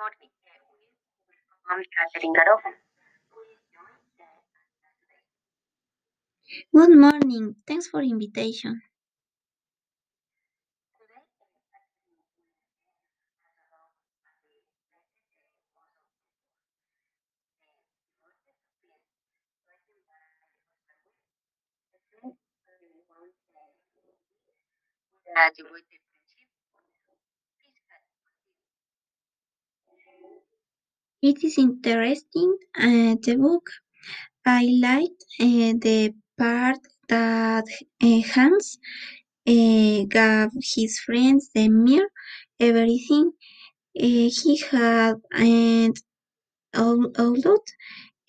morning. Good morning. Thanks for invitation. It is interesting, uh, the book. I liked uh, the part that uh, Hans uh, gave his friends the mirror, everything uh, he had, and although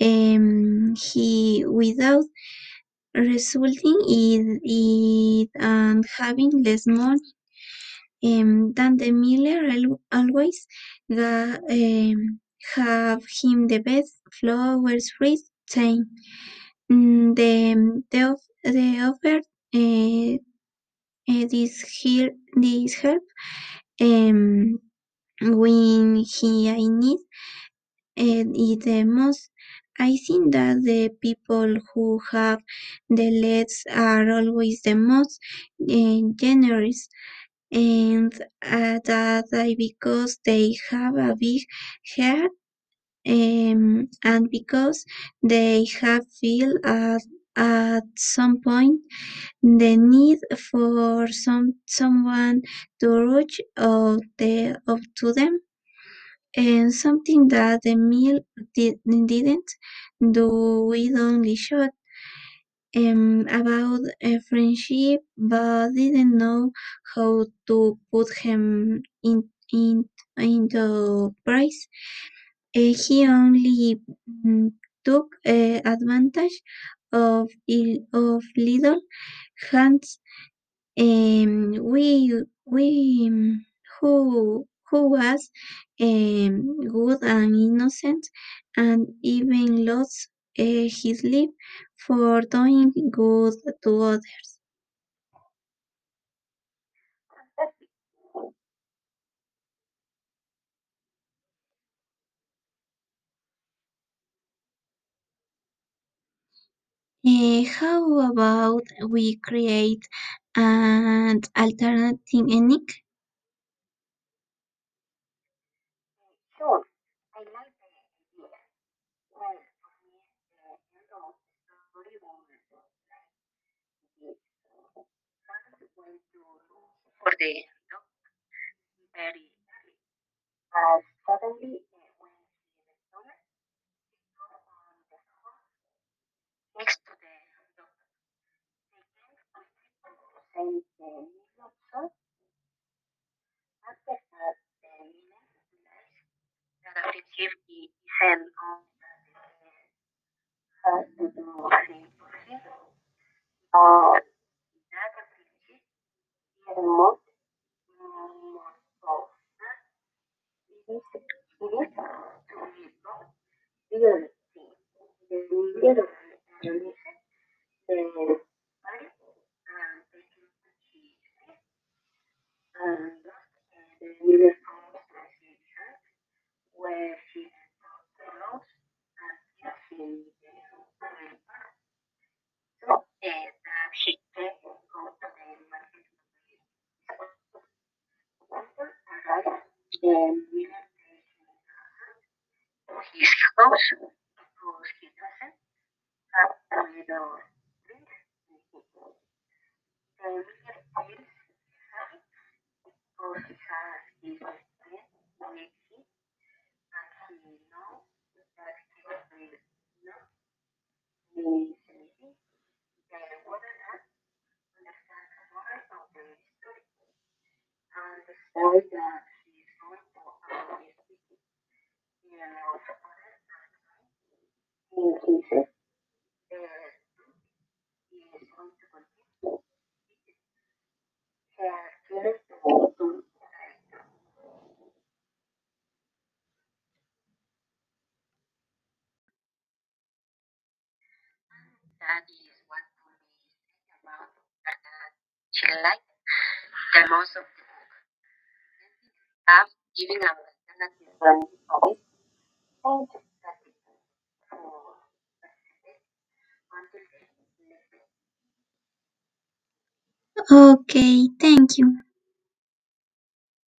um, he without resulting in and having less money um, than the miller always um, have him the best flowers free time. Mm, the the the offer uh, this here this help um when he I need uh, it the most. I think that the people who have the legs are always the most uh, generous and uh, that because they have a big heart um, and because they have feel at, at some point the need for some someone to reach out the to them. And something that the mill did, didn't do it only showed um, about a friendship but didn't know how to put him in, in into price uh, he only mm, took uh, advantage of of little Hans um, we we who who was um, good and innocent and even lost uh, his life for doing good to others. Uh, how about we create an alternative ending? Sure, I like the idea. Well, me, the end of the story was like this. Hans went to look for the dog very early, but suddenly uh, when he returned, he on the floor next to the dog. They came to the million son. After that, the villain realized that a friendship isn't all that has to do things for him, but that a friendship much more so. It is, it is to be both real thing. The leader realizes the party and taking his place, and thus uh, the leader comes to his hand where he clothes and gives him the real part. So uh, that he can go to the market Walter takes him his because he doesn't have little his with and he knows that he not anything he is going to avoid speaking that is what Tony said about that she liked the most of the book. Have giving an his learning. Thank you, Okay, thank you.